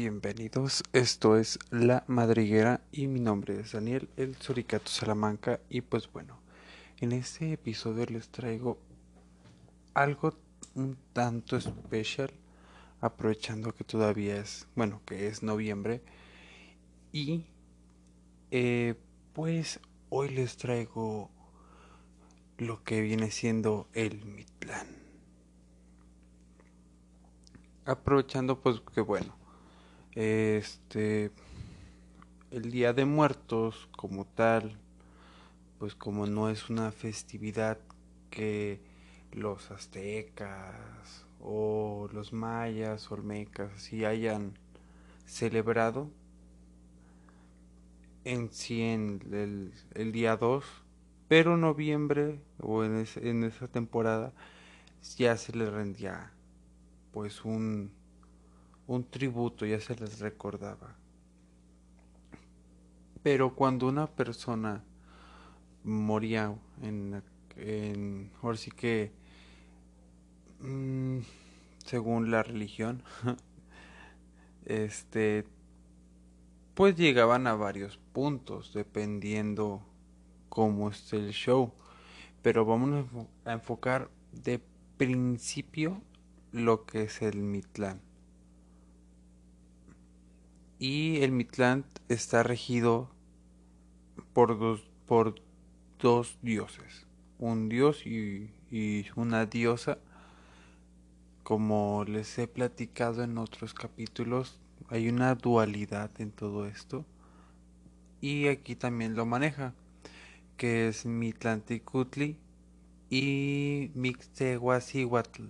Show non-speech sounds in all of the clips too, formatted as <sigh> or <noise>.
Bienvenidos, esto es La Madriguera y mi nombre es Daniel, el Suricato Salamanca y pues bueno, en este episodio les traigo algo un tanto especial, aprovechando que todavía es, bueno, que es noviembre y eh, pues hoy les traigo lo que viene siendo el Midland. Aprovechando pues que bueno, este el Día de Muertos como tal, pues como no es una festividad que los aztecas o los mayas, olmecas, así hayan celebrado en sí en el, el día 2, pero noviembre o en, en esa temporada ya se les rendía pues un, un tributo, ya se les recordaba. Pero cuando una persona moría en, en ahora sí que mmm, según la religión <laughs> este pues llegaban a varios puntos dependiendo cómo esté el show pero vamos a enfocar de principio lo que es el Mitlán. Y el Mitlán está regido por dos, por dos dioses, un dios y, y una diosa. Como les he platicado en otros capítulos, hay una dualidad en todo esto. Y aquí también lo maneja, que es Mitlanticutli y Mixtehuacihuatl.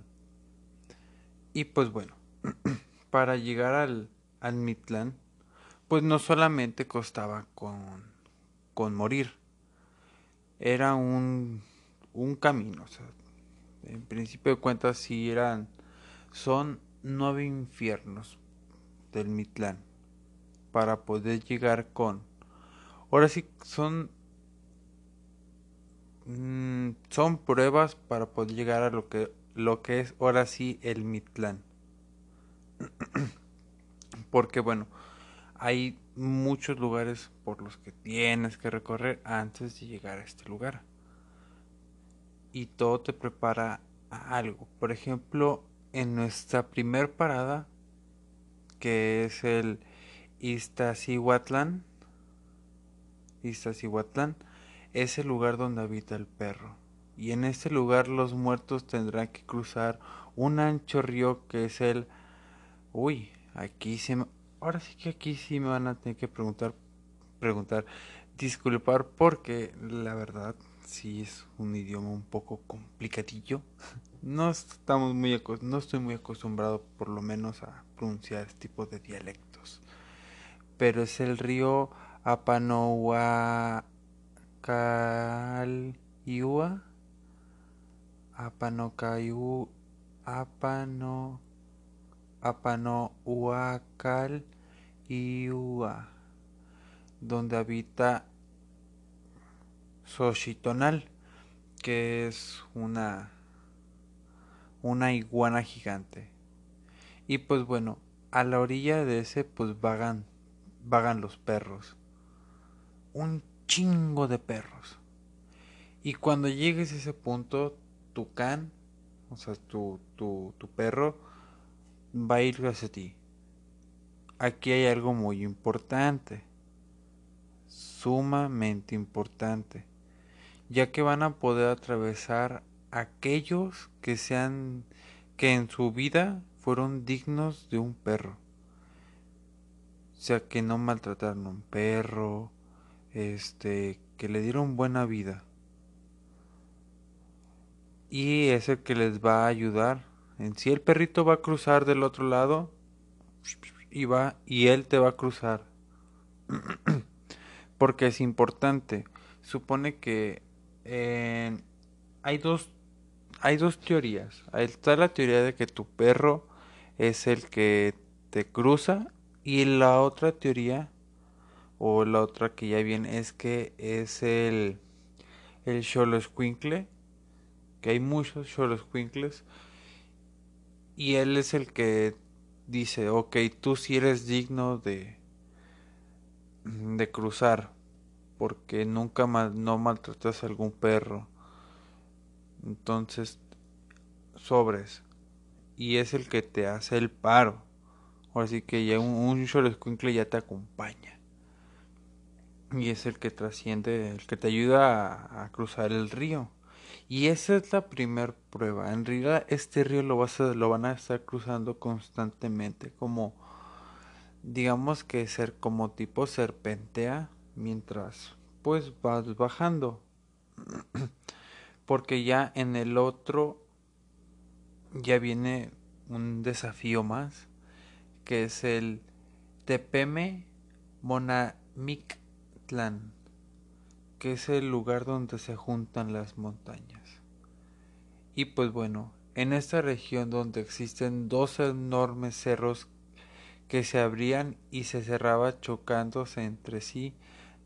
Y pues bueno, <clears throat> para llegar al, al Mitlán, pues no solamente costaba con, con morir, era un, un camino. En principio de cuentas, sí eran, son nueve infiernos del Mitlán para poder llegar con. Ahora sí son mmm, son pruebas para poder llegar a lo que lo que es ahora sí el Mitlán. <clears throat> Porque bueno, hay muchos lugares por los que tienes que recorrer antes de llegar a este lugar. Y todo te prepara a algo. Por ejemplo, en nuestra primer parada, que es el Iztaccíhuatlán, Iztaccíhuatlán, es el lugar donde habita el perro y en este lugar los muertos tendrán que cruzar un ancho río que es el... Uy, aquí se me... Ahora sí que aquí sí me van a tener que preguntar, preguntar, disculpar porque la verdad sí es un idioma un poco complicadillo. <laughs> No estamos muy no estoy muy acostumbrado por lo menos a pronunciar este tipo de dialectos. Pero es el río Apanohuacaliua Apanocayu, Apano, Apanohuacal Iua, donde habita Xochitonal, que es una, una iguana gigante. Y pues bueno, a la orilla de ese pues vagan, vagan los perros. Un chingo de perros. Y cuando llegues a ese punto tu can, o sea, tu, tu, tu perro, va a ir hacia ti. Aquí hay algo muy importante, sumamente importante, ya que van a poder atravesar aquellos que sean que en su vida fueron dignos de un perro. O sea, que no maltrataron a un perro, este, que le dieron buena vida y es el que les va a ayudar. En sí el perrito va a cruzar del otro lado y va y él te va a cruzar. <clears throat> Porque es importante. Supone que hay dos hay dos teorías. Está la teoría de que tu perro es el que te cruza y la otra teoría o la otra que ya viene es que es el el Xoloscuincle que hay muchos Cholos Quinkles y él es el que dice, ok, tú si eres digno de, de cruzar, porque nunca no maltratas a algún perro. Entonces, sobres. Y es el que te hace el paro. Así que ya un, un ya te acompaña. Y es el que trasciende, el que te ayuda a, cruzar el río. Y esa es la primera prueba. En realidad este río lo, vas a, lo van a estar cruzando constantemente. Como, digamos que ser como tipo serpentea mientras pues vas bajando. <clears throat> Porque ya en el otro ya viene un desafío más que es el Tepeme Monamictlán, que es el lugar donde se juntan las montañas. Y pues bueno, en esta región donde existen dos enormes cerros que se abrían y se cerraban chocándose entre sí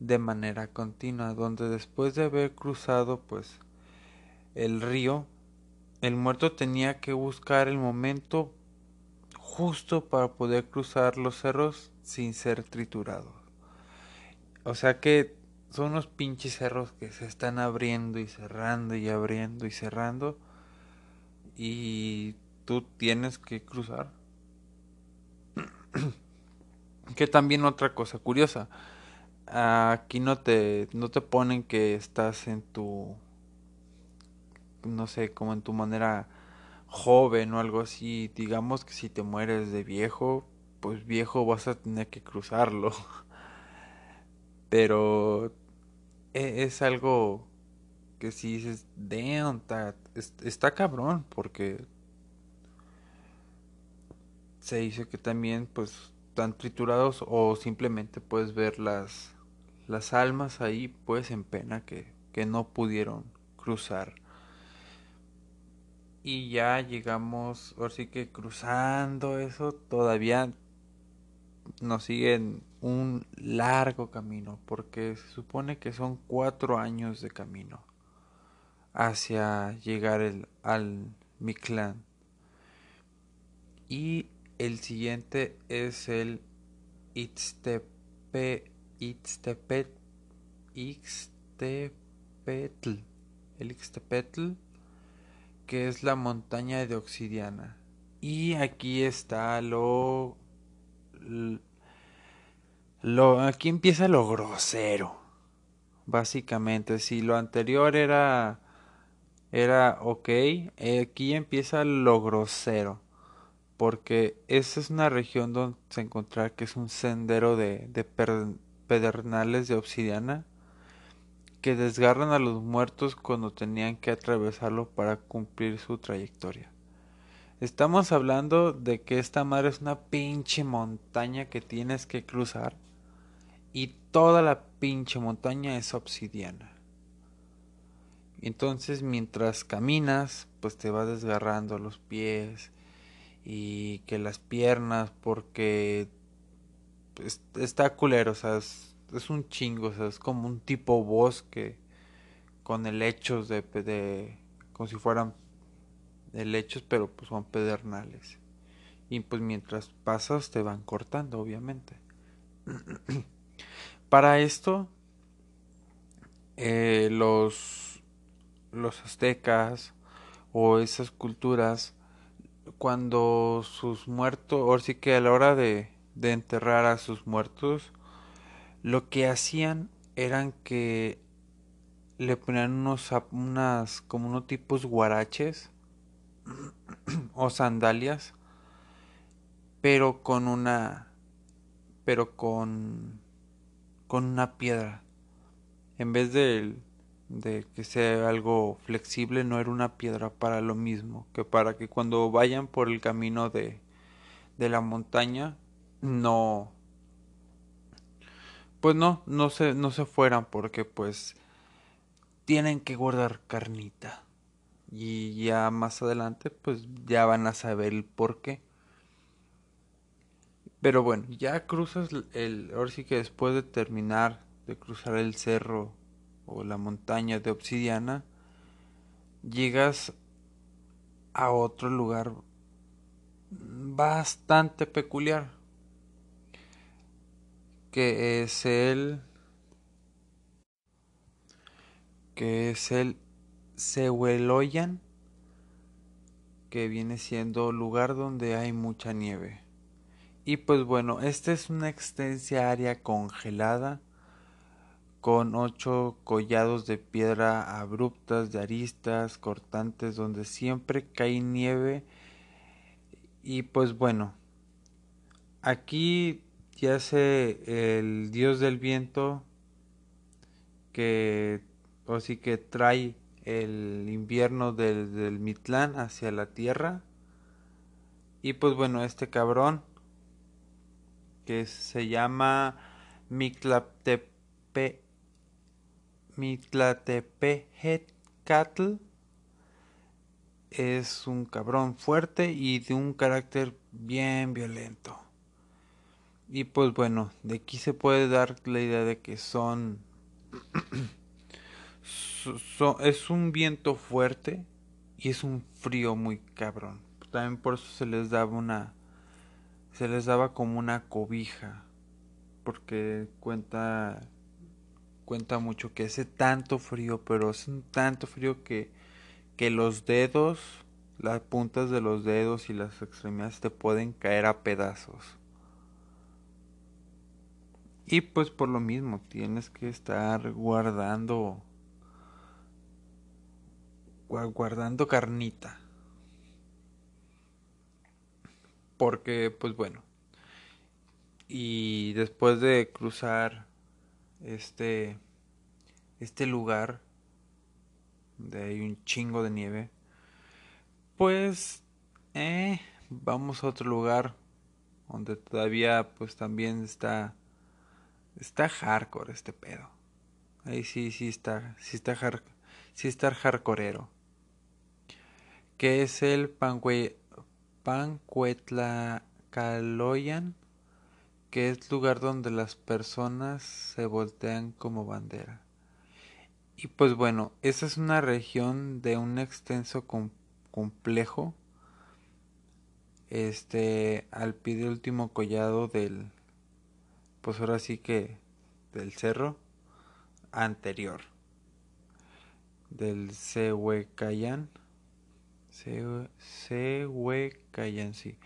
de manera continua, donde después de haber cruzado pues el río, el muerto tenía que buscar el momento justo para poder cruzar los cerros sin ser triturado. O sea que son unos pinches cerros que se están abriendo y cerrando y abriendo y cerrando y tú tienes que cruzar. <clears throat> que también otra cosa curiosa. Aquí no te no te ponen que estás en tu no sé, como en tu manera joven o algo así, digamos que si te mueres de viejo, pues viejo vas a tener que cruzarlo. <laughs> Pero e, es, algo que si dices, damn, está cabrón, porque se dice que también pues están triturados o simplemente puedes ver las, las almas ahí pues en pena que, que no pudieron cruzar. Y ya llegamos, ahora sí que cruzando eso, todavía nos siguen un largo camino, porque se supone que son cuatro años de camino hacia llegar el, al Mictlán. Y el siguiente es el Ixtepe, Ixtepet, Ixtepetl. El Ixtepetl que es la montaña de obsidiana. Y aquí está lo, lo aquí empieza lo grosero. Básicamente, si lo anterior era era ok, aquí empieza lo grosero. Porque esa es una región donde se encontrar que es un sendero de, de pedernales de obsidiana que desgarran a los muertos cuando tenían que atravesarlo para cumplir su trayectoria. Estamos hablando de que esta madre es una pinche montaña que tienes que cruzar y toda la pinche montaña es obsidiana. Entonces mientras caminas, pues te va desgarrando los pies y que las piernas porque está culero, o sea, es un chingo, o sea, es como un tipo bosque con helechos de, de como si fueran helechos, pero pues son pedernales. Y pues mientras pasas te van cortando, obviamente. <clears throat> Para esto, eh, los, los aztecas o esas culturas, cuando sus muertos, o sí que a la hora de, de enterrar a sus muertos, lo que hacían eran que le ponían unos unas como unos tipos guaraches <clears throat> o sandalias pero con una pero con con una piedra. En vez de, de que sea algo flexible no era una piedra para lo mismo que para que cuando vayan por el camino de de la montaña no pues no, no se, no se fueran porque pues tienen que guardar carnita. Y ya más adelante pues ya van a saber el por qué. Pero bueno, ya cruzas el, ahora sí que después de terminar de cruzar el cerro o la montaña de obsidiana, llegas a otro lugar bastante peculiar, que es el que es el Sehueloyan, que viene siendo lugar donde hay mucha nieve. Y pues bueno, esta es una extensa área congelada con ocho collados de piedra abruptas, de aristas, cortantes, donde siempre cae nieve. Y pues bueno, aquí yace el dios del viento que o sí que trae el invierno del, del Mitlán hacia la tierra. Y pues bueno, este cabrón que se llama Mictlatepe Mictlatepehetcatl es un cabrón fuerte y de un carácter bien violento. Y pues bueno, de aquí se puede dar la idea de que son, <clears throat> es un viento fuerte y es un frío muy cabrón. También por eso se les daba una se les daba como una cobija porque cuenta cuenta mucho que hace tanto frío, pero es un tanto frío que, que los dedos, las puntas de los dedos y las extremidades te pueden caer a pedazos. Y pues por lo mismo tienes que estar guardando guardando carnita. Porque pues bueno. Y después de cruzar este, este lugar donde hay un chingo de nieve, pues eh, vamos a otro lugar donde todavía pues también está está hardcore este pedo. Ahí sí sí está, sí está sí está hardcoreero. Que es el Panque, Pancuetlacaloyan que es lugar donde las personas se voltean como bandera. Y pues bueno, esa es una región de un extenso complejo. Este, al pie del último collado del, pues ahora sí que del cerro anterior. Del Sehuecayan. Sehuecayan, sí.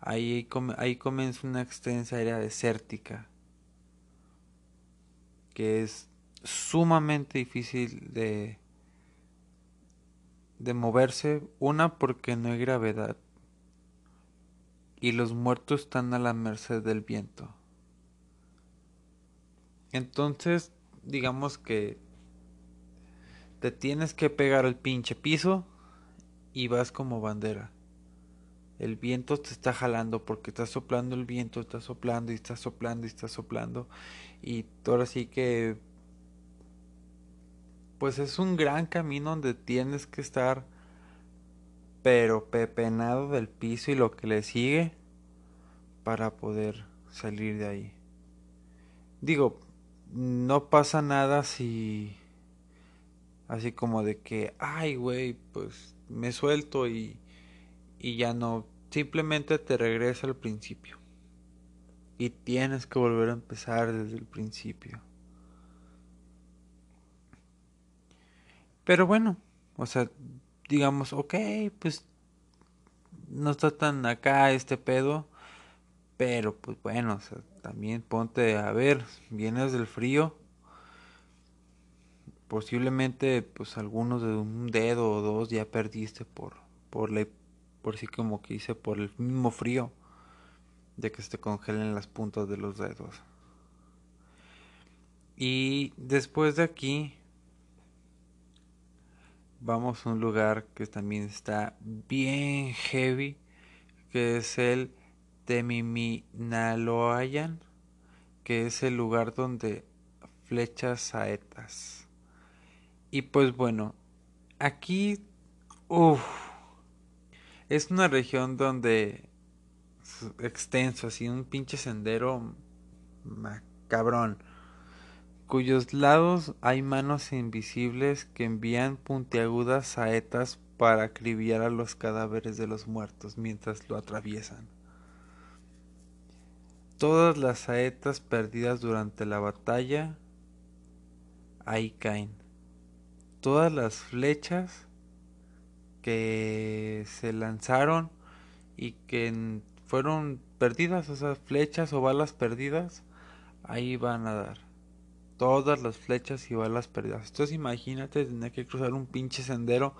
Ahí, ahí comienza una extensa área desértica que es sumamente difícil de, de moverse. Una porque no hay gravedad y los muertos están a la merced del viento. Entonces, digamos que te tienes que pegar al pinche piso y vas como bandera el viento te está jalando porque está soplando el viento, está soplando y está soplando y está soplando. Y ahora sí que pues es un gran camino donde tienes que estar pero pepenado del piso y lo que le sigue para poder salir de ahí. Digo, no pasa nada si así como de que, ay, güey, pues me suelto y y ya no, simplemente te regresa al principio. Y tienes que volver a empezar desde el principio. Pero bueno, o sea, digamos, ok, pues no está tan acá este pedo. Pero pues bueno, o sea, también ponte a ver, vienes del frío. Posiblemente pues algunos de un dedo o dos ya perdiste por, por la por sí como que hice por el mismo frío de que se te congelen las puntas de los dedos. Y después de aquí vamos a un lugar que también está bien heavy, que es el Temiminaloayan, que es el lugar donde flechas saetas. Y pues bueno, aquí, uff es una región donde extenso, así un pinche sendero cabrón, cuyos lados hay manos invisibles que envían puntiagudas saetas para acribillar a los cadáveres de los muertos mientras lo atraviesan. Todas las saetas perdidas durante la batalla ahí caen. Todas las flechas que se lanzaron y que fueron perdidas, o sea, flechas o balas perdidas, ahí van a dar. Todas las flechas y balas perdidas. Entonces imagínate tener que cruzar un pinche sendero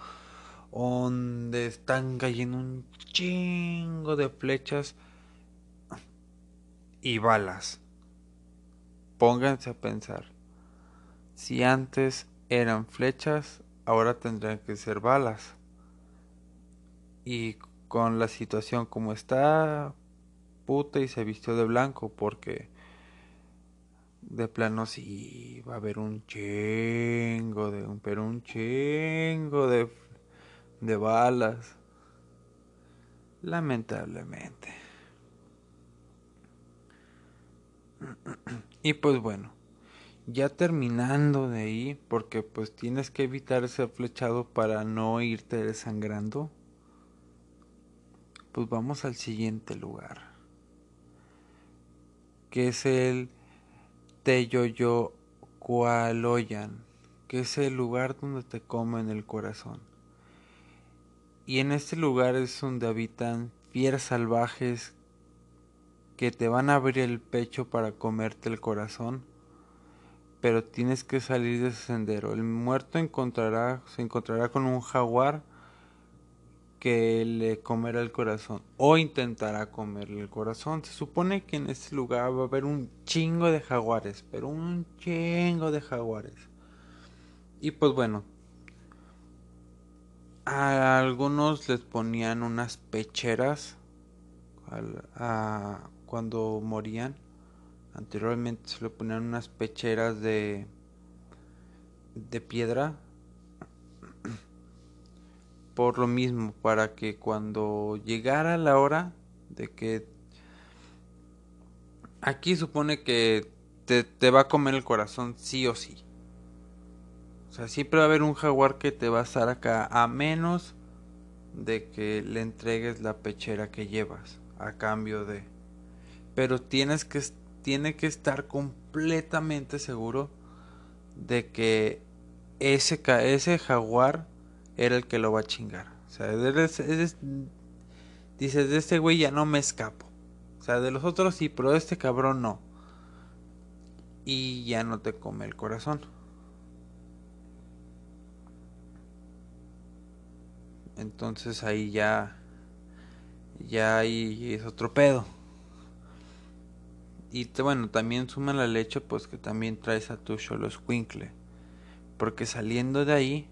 donde están cayendo un chingo de flechas y balas. Pónganse a pensar. Si antes eran flechas, ahora tendrán que ser balas. Y con la situación como está, puta y se vistió de blanco porque de plano sí va a haber un chingo de un pero un chingo de de balas. Lamentablemente. <clears throat> Y pues bueno ya terminando de ahí porque pues tienes que evitar ese flechado para no irte desangrando pues vamos al siguiente lugar que es el Teyoyo Kualoyan, que es el lugar donde te comen el corazón. Y en este lugar es donde habitan fieras salvajes que te van a abrir el pecho para comerte el corazón, pero tienes que salir de ese sendero. El muerto se encontrará con un jaguar que le comerá el corazón o intentará comerle el corazón. Se supone que en este lugar va a haber un chingo de jaguares, pero un chingo de jaguares. Y pues bueno, a algunos les ponían unas pecheras cuando morían. Anteriormente se le ponían unas pecheras de de piedra por lo mismo, para que cuando llegara la hora de que aquí supone que te, te, va a comer el corazón sí o sí. O sea, siempre va a haber un jaguar que te va a estar acá a menos de que le entregues la pechera que llevas a cambio de pero tienes que tiene que estar completamente seguro de que ese ese jaguar era el que lo va a chingar. O sea, dices, de este güey ya no me escapo. O sea, de los otros sí, pero de este cabrón no. Y ya no te come el corazón. Entonces ahí ya. Ya ahí es otro pedo. Y bueno, también suma la leche, pues que también traes a tu Cholo Squinkle. Porque saliendo de ahí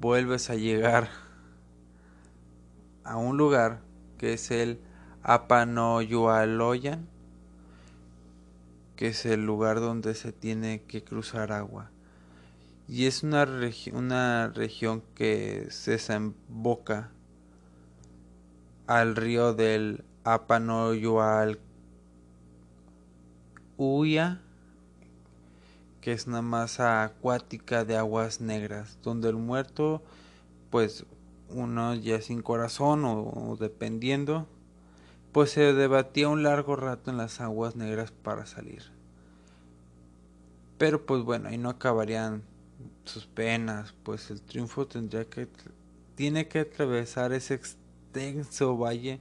vuelves a llegar a un lugar que es el Apanoyualoyan, que es el lugar donde se tiene que cruzar agua. Y es una, una región que se desemboca al río del Apanoyual que es una masa acuática de aguas negras, donde el muerto, pues uno ya sin corazón o, dependiendo, pues se debatía un largo rato en las aguas negras para salir. Pero pues bueno, ahí no acabarían sus penas, pues el triunfo tendría que tiene que atravesar ese extenso valle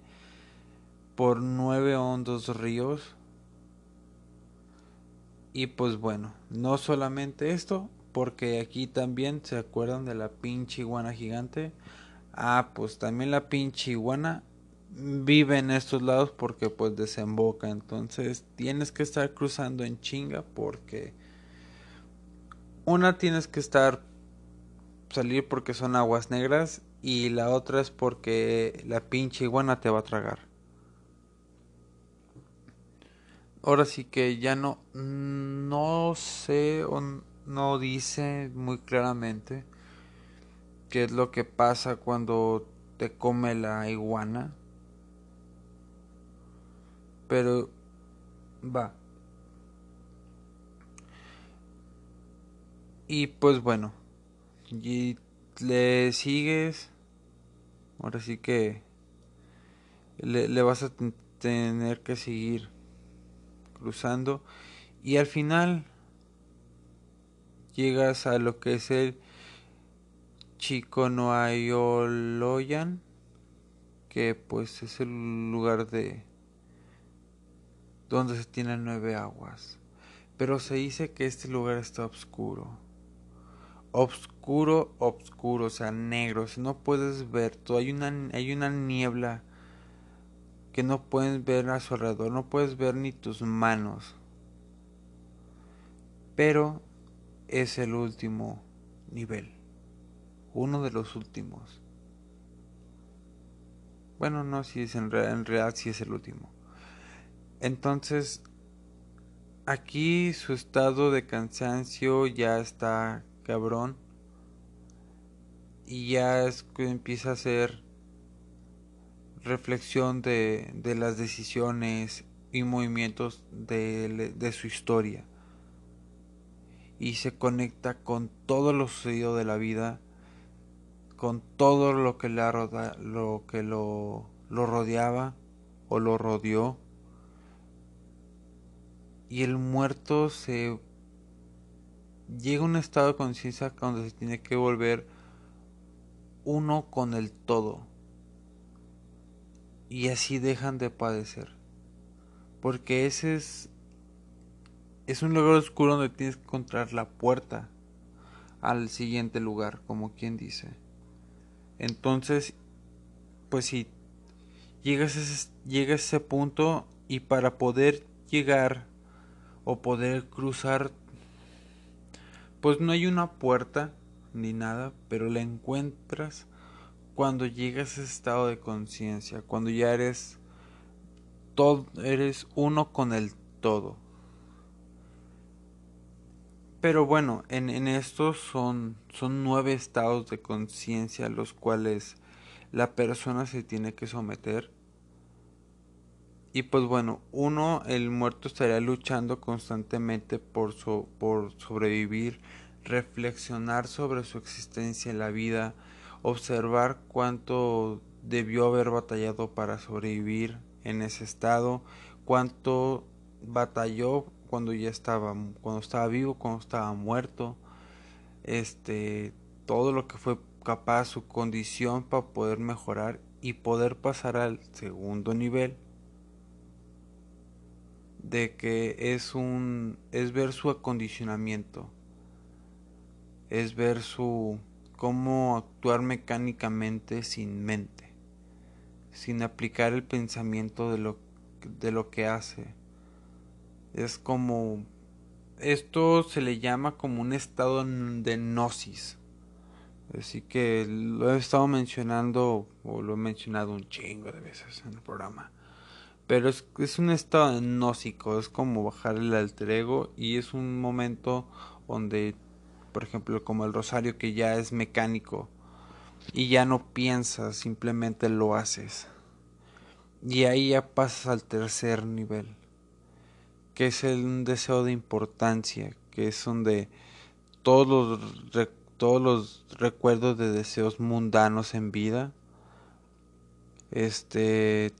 por nueve hondos ríos y pues bueno, no solamente esto, porque aquí también se acuerdan de la pinche iguana gigante. Ah, pues también la pinche iguana vive en estos lados porque pues desemboca. Entonces tienes que estar cruzando en chinga porque una tienes que estar salir porque son aguas negras y la otra es porque la pinche iguana te va a tragar. ahora sí que ya no, no sé o no dice muy claramente qué es lo que pasa cuando te come la iguana. Pero va. Y pues bueno, y le sigues, ahora sí que le, le vas a tener que seguir cruzando y al final llegas a lo que es el Chiconoayoloyan, que pues es el lugar de donde se tienen nueve aguas. Pero se dice que este lugar está oscuro. Obscuro, obscuro, o sea, negro. Si no puedes ver todo, hay una, hay una niebla que no puedes ver a su alrededor, no puedes ver ni tus manos. Pero es el último nivel, uno de los últimos. Bueno, no, si es en, realidad si es el último. Entonces, aquí su estado de cansancio ya está cabrón y ya es empieza a ser reflexión de, de las decisiones y movimientos de, de, su historia y se conecta con todo lo sucedido de la vida con todo lo que lo que lo, lo rodeaba o lo rodeó y el muerto se llega a un estado de conciencia donde se tiene que volver uno con el todo y así dejan de padecer. Porque ese es es un lugar oscuro donde tienes que encontrar la puerta al siguiente lugar, como quien dice. Entonces, pues si llegas a ese, a ese punto y para poder llegar o poder cruzar, pues no hay una puerta ni nada, pero la encuentras cuando llegas a ese estado de conciencia, cuando ya eres todo, eres uno con el todo. Pero bueno, en, en estos son, son nueve estados de conciencia a los cuales la persona se tiene que someter. Y pues bueno, uno, el muerto estaría luchando constantemente por, por sobrevivir, reflexionar sobre su existencia en la vida, observar cuánto debió haber batallado para sobrevivir en ese estado, cuánto batalló cuando ya estaba cuando estaba vivo, cuando estaba muerto, este todo lo que fue capaz su condición para poder mejorar y poder pasar al segundo nivel. De que es un es ver su acondicionamiento. Es ver su cómo actuar mecánicamente sin mente, sin aplicar el pensamiento de lo, de lo que hace. Es como esto se le llama como un estado de gnosis. Así que lo he estado mencionando o lo he mencionado un chingo de veces en el programa. Pero es, es un estado gnósico, es como bajar el alter ego y es un momento donde por ejemplo como el rosario que ya es mecánico y ya no piensas, simplemente lo haces. Y ahí ya pasas al tercer nivel, que es el, un deseo de importancia, que es donde todos los, todos los recuerdos de deseos mundanos en vida, este,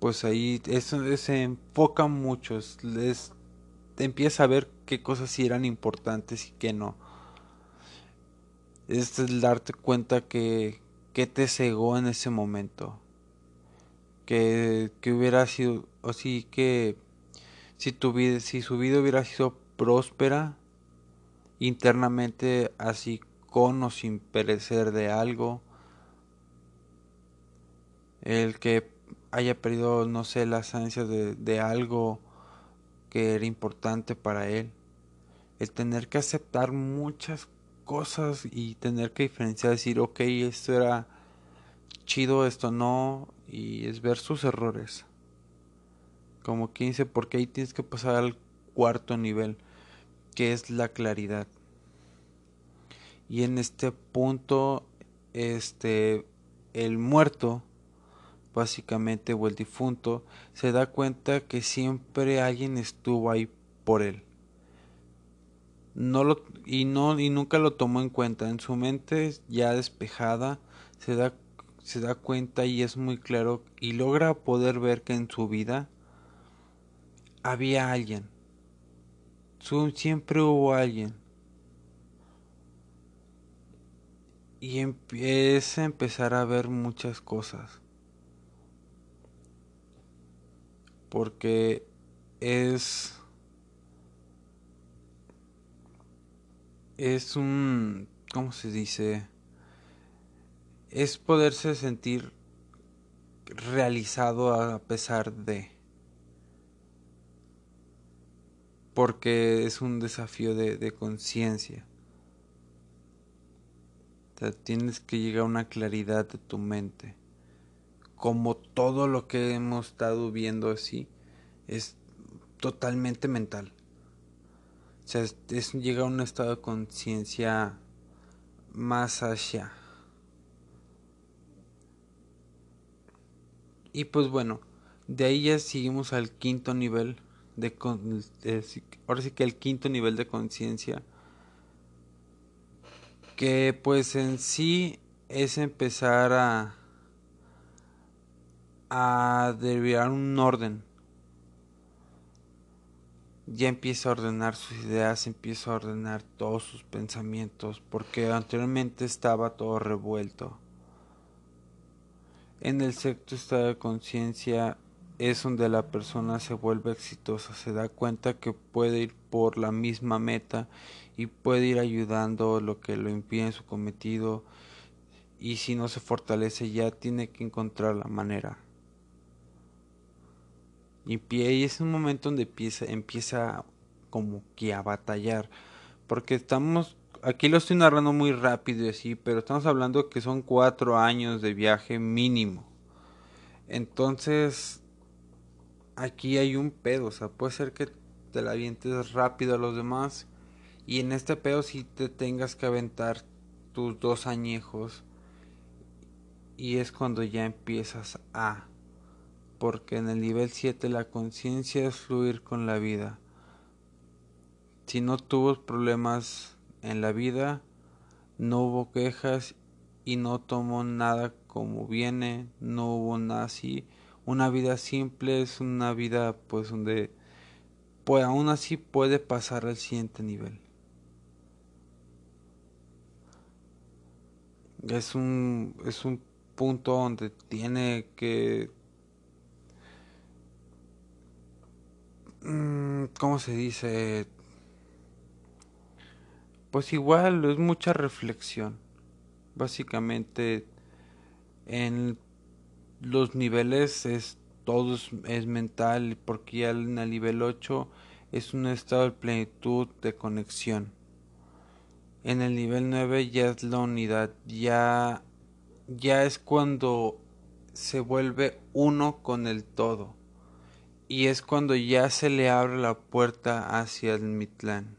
pues ahí eso se enfoca mucho, es, empieza a ver qué cosas sí eran importantes y qué no. Es el darte cuenta que, que te cegó en ese momento. Que, que hubiera sido, o sí que si tu vida, si su vida hubiera sido próspera internamente, así con o sin perecer de algo, el que haya perdido, no sé, las ansias de, de algo, que era importante para él. El tener que aceptar muchas cosas y tener que diferenciar, decir, ok, esto era chido, esto no, y es ver sus errores. Como quien dice, porque ahí tienes que pasar al cuarto nivel, que es la claridad. Y en este punto, este, el muerto básicamente, o el difunto, se da cuenta que siempre alguien estuvo ahí por él. no lo y no y nunca lo tomó en cuenta en su mente ya despejada se da se da cuenta y es muy claro y logra poder ver que en su vida había alguien siempre hubo alguien y empieza a empezar a ver muchas cosas porque es es un, ¿cómo se dice? Es poderse sentir realizado a pesar de. Porque es un desafío de, de conciencia. O tienes que llegar a una claridad de tu mente. Como todo lo que hemos estado viendo así, es totalmente mental. O sea, es, llega a un estado de conciencia más allá. Y pues bueno, de ahí ya seguimos al quinto nivel de, ahora sí que el quinto nivel de conciencia que pues en sí es empezar a a derivar un orden ya empieza a ordenar sus ideas, empieza a ordenar todos sus pensamientos, porque anteriormente estaba todo revuelto. En el sexto estado de conciencia es donde la persona se vuelve exitosa, se da cuenta que puede ir por la misma meta y puede ir ayudando lo que lo impide en su cometido y si no se fortalece ya tiene que encontrar la manera y pie es un momento donde empieza, empieza como que a batallar. Porque estamos, aquí lo estoy narrando muy rápido y así, pero estamos hablando que son cuatro años de viaje mínimo. Entonces, aquí hay un pedo, o sea, puede ser que te la avientes rápido a los demás. Y en este pedo si te tengas que aventar tus dos añejos. Y es cuando ya empiezas a porque en el nivel 7 la conciencia es fluir con la vida. Si no tuvo problemas en la vida, no hubo quejas y no tomó nada como viene, no hubo nada así. Una vida simple es una vida pues donde pues aún así puede pasar al siguiente nivel. Es un, es un punto donde tiene que Mm, ¿Cómo se dice? Pues igual es mucha reflexión. Básicamente en los niveles es todo es, mental porque ya en el nivel 8 es un estado de plenitud de conexión. En el nivel 9 ya es la unidad, ya ya es cuando se vuelve uno con el todo y es cuando ya se le abre la puerta hacia el Mitlán.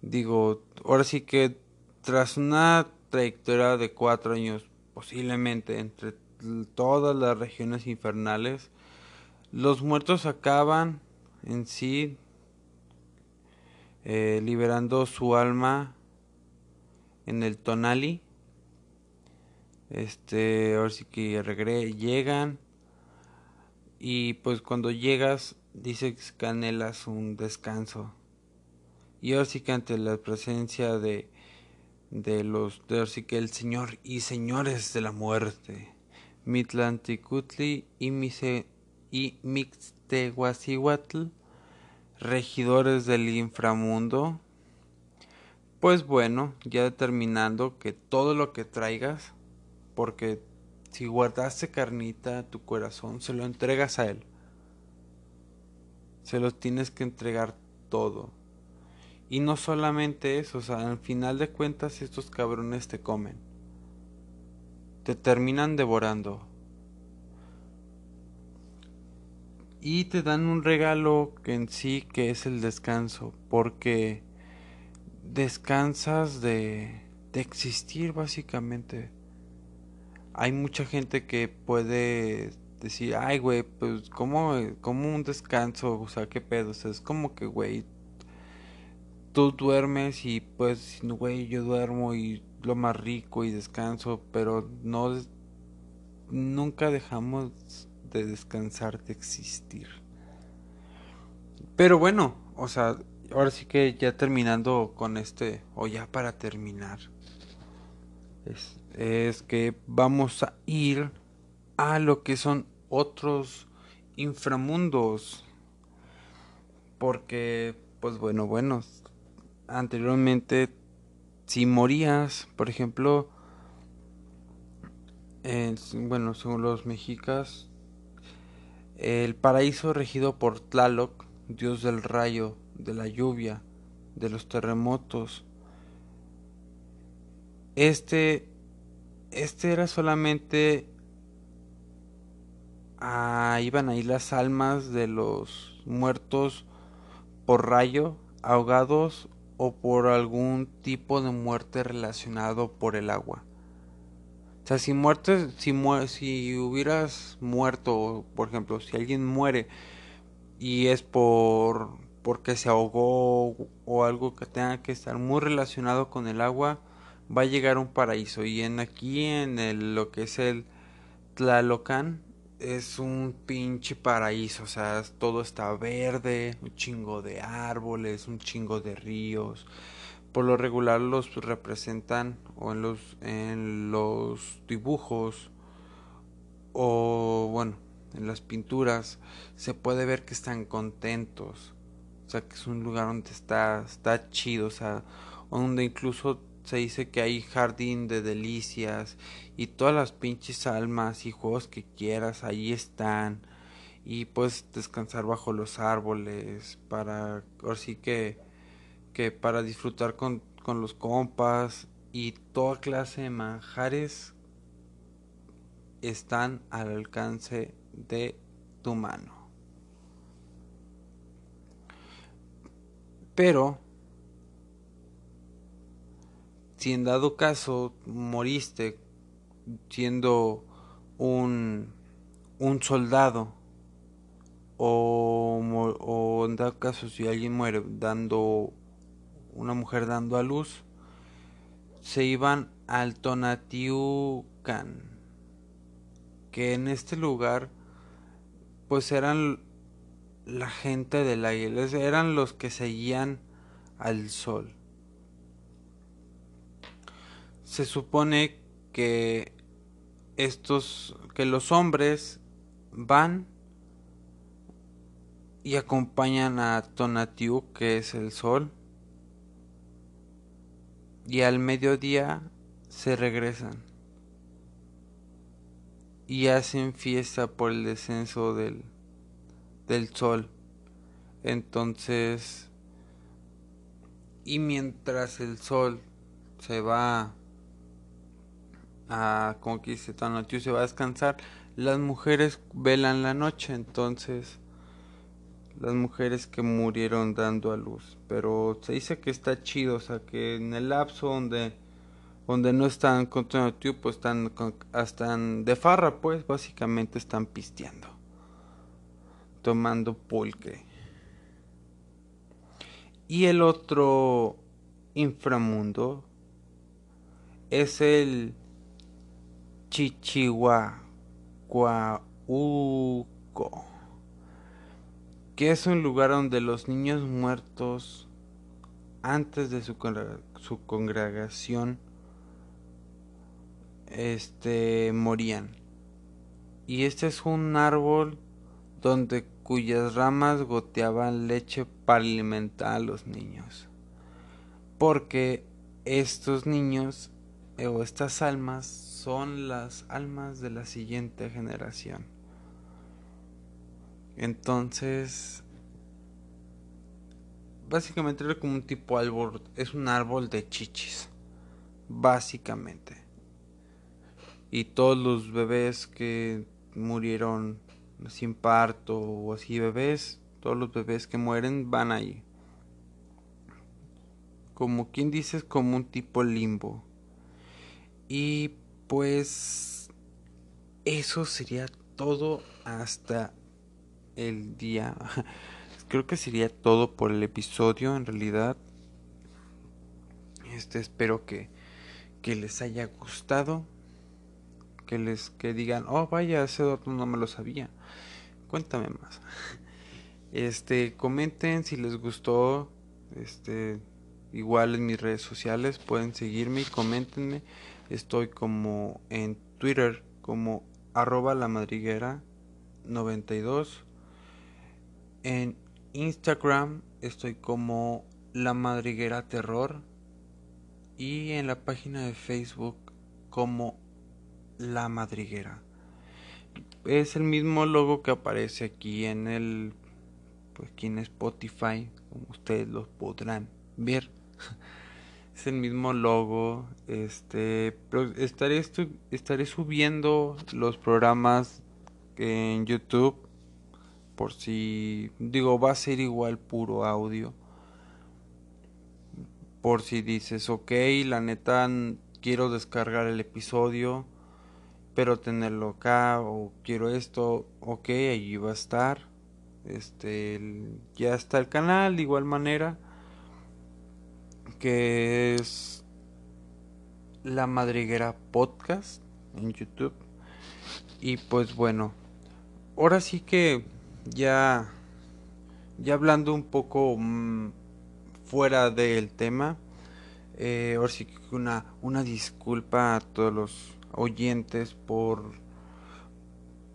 Digo, ahora sí que tras una trayectoria de cuatro años, posiblemente entre todas las regiones infernales, los muertos acaban en sí eh, liberando su alma en el Tonali. Este, ahora sí que regre llegan y pues cuando llegas, dices que anhelas un descanso. Y ahora sí que ante la presencia de, de los, de ahora sí que el Señor y señores de la muerte, Mitlanticutli y, Mise, y Mixtehuacihuatl, regidores del inframundo, pues bueno, ya determinando que todo lo que traigas, porque si guardaste carnita tu corazón, se lo entregas a Él. Se lo tienes que entregar todo. Y no solamente eso, o sea, al final de cuentas estos cabrones te comen. Te terminan devorando. Y te dan un regalo que en sí que es el descanso, porque descansas de, de existir básicamente hay mucha gente que puede decir, ay, güey, pues, ¿cómo, ¿cómo un descanso? O sea, ¿qué pedo? O sea, es como que, güey, tú duermes y pues, güey, yo duermo y lo más rico y descanso, pero no, nunca dejamos de descansar, de existir. Pero bueno, o sea, ahora sí que ya terminando con este, o ya para terminar, es, es que vamos a ir a lo que son otros inframundos. Porque, pues bueno, bueno, anteriormente, si morías, por ejemplo, bueno, según los mexicas, el paraíso regido por Tlaloc, dios del rayo, de la lluvia, de los terremotos. Este, este era solamente, ah, iban ahí las almas de los muertos por rayo, ahogados o por algún tipo de muerte relacionado por el agua. O sea, si muerte, si, si hubieras muerto, por ejemplo, si alguien muere y es por porque se ahogó o algo que tenga que estar muy relacionado con el agua, va a llegar un paraíso. Y en aquí en lo que es el Tlalocan es un pinche paraíso, o sea, todo está verde, un chingo de árboles, un chingo de ríos. Por lo regular los representan o en los en los dibujos o bueno, en las pinturas se puede ver que están contentos. O sea, que es un lugar donde está está chido, o sea, donde incluso se dice que hay jardín de delicias y todas las pinches almas y juegos que quieras ahí están y puedes descansar bajo los árboles para así que que para disfrutar con, con los compas y toda clase de manjares están al alcance de tu mano. Pero si en dado caso moriste siendo un, un soldado o, en dado caso si alguien muere dando una mujer dando a luz se iban al Tonatiucan que en este lugar pues eran la gente del aire eran los que seguían al sol. Se supone que estos que los hombres van y acompañan a Tonatiuh que es el sol y al mediodía se regresan y hacen fiesta por el descenso del, del sol. Entonces y mientras el sol se va como que dice Tonatiuh se va a descansar, las mujeres velan la noche, entonces las mujeres que murieron dando a luz, pero se dice que está chido, o sea que en el lapso donde donde no están con Tonatiuh, pues están están de farra, pues básicamente están pisteando, tomando pulque. Y el otro inframundo es el Chichihuacuauco, que es un lugar donde los niños muertos antes de su, su congregación este morían. Y este es un árbol donde cuyas ramas goteaban leche para alimentar a los niños. Porque estos niños eh, o estas almas son las almas de la siguiente generación. Entonces, básicamente es como un tipo árbol, es un árbol de chichis, básicamente. Y todos los bebés que murieron sin parto o así bebés, todos los bebés que mueren van ahí. Como quien dice, es como un tipo limbo. Y pues eso sería todo hasta el día. <laughs> Creo que sería todo por el episodio en realidad. Este espero que, que les haya gustado. Que les que digan, oh vaya, ese dato no me lo sabía. Cuéntame más. <laughs> Este, comenten si les gustó. Este, igual en mis redes sociales pueden seguirme y coméntenme. Estoy como en Twitter como arroba la madriguera 92. En Instagram estoy como La Madriguera Terror y en la página de Facebook como La Madriguera. Es el mismo logo que aparece aquí en el pues aquí en Spotify, como ustedes lo podrán ver. <laughs> es el mismo logo, este, estaré estaré subiendo los programas en YouTube por si digo va a ser igual puro audio. Por si dices ok la neta quiero descargar el episodio pero tenerlo acá o quiero esto ok allí va a estar. Este ya está el canal de igual manera que es la madriguera podcast en youtube y pues bueno ahora sí que ya, ya hablando un poco mm, fuera del tema, eh, ahora sí que una, una disculpa a todos los oyentes por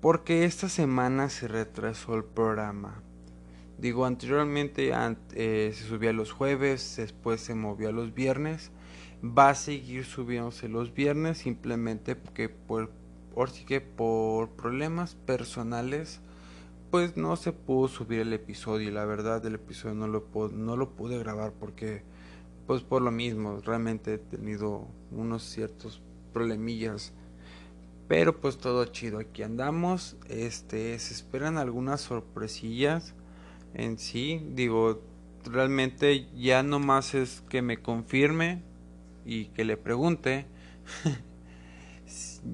porque esta semana se retrasó el programa. Digo, anteriormente eh, se subía los jueves, después se movió a los viernes. Va a seguir subiéndose los viernes, simplemente porque por, sí que por problemas personales pues no se pudo subir el episodio. Y la verdad el episodio no lo, no lo pude grabar porque pues por lo mismo realmente he tenido unos ciertos problemillas. Pero pues todo chido. Aquí andamos. Este se esperan algunas sorpresillas en sí digo realmente ya no más es que me confirme y que le pregunte <laughs>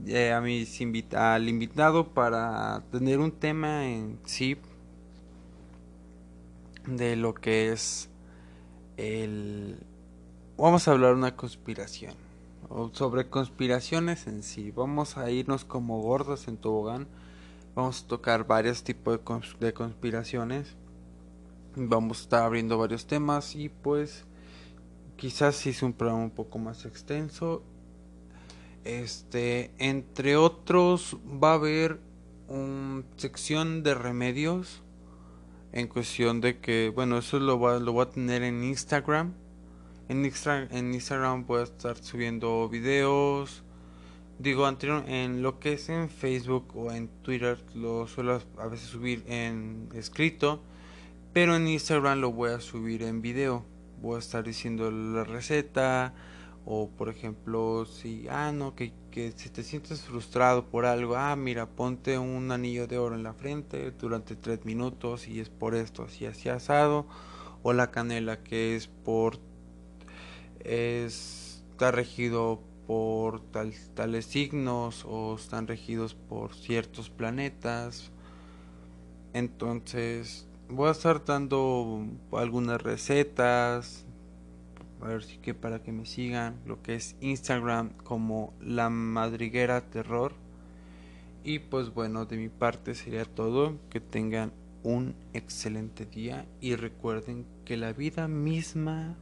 Eh, a mis invita al invitado para tener un tema en sí de lo que es el vamos a hablar una conspiración o sobre conspiraciones en sí vamos a irnos como gordos en tobogán vamos a tocar varios tipos de, de conspiraciones vamos a estar abriendo varios temas y pues quizás es un programa un poco más extenso este, entre otros, va a haber una sección de remedios en cuestión de que, bueno, eso lo va, lo voy a tener en Instagram. En, en Instagram voy a estar subiendo videos. Digo, anterior, en lo que es en Facebook o en Twitter lo suelo a veces subir en escrito. Pero en Instagram lo voy a subir en video. Voy a estar diciendo la receta o por ejemplo, si, ah, no, que, si te sientes frustrado por algo, ah, mira, ponte un anillo de oro en la frente durante tres minutos y es por esto, así, así asado. O la canela que es por, es, está regido por tal, tales signos o están regidos por ciertos planetas. Entonces, voy a estar dando algunas recetas, a ver si que para que me sigan lo que es Instagram como la madriguera terror. Y pues bueno de mi parte sería todo. Que tengan un excelente día y recuerden que la vida misma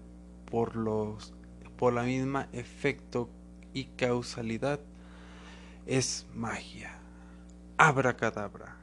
por los por la misma efecto y causalidad es magia. Abracadabra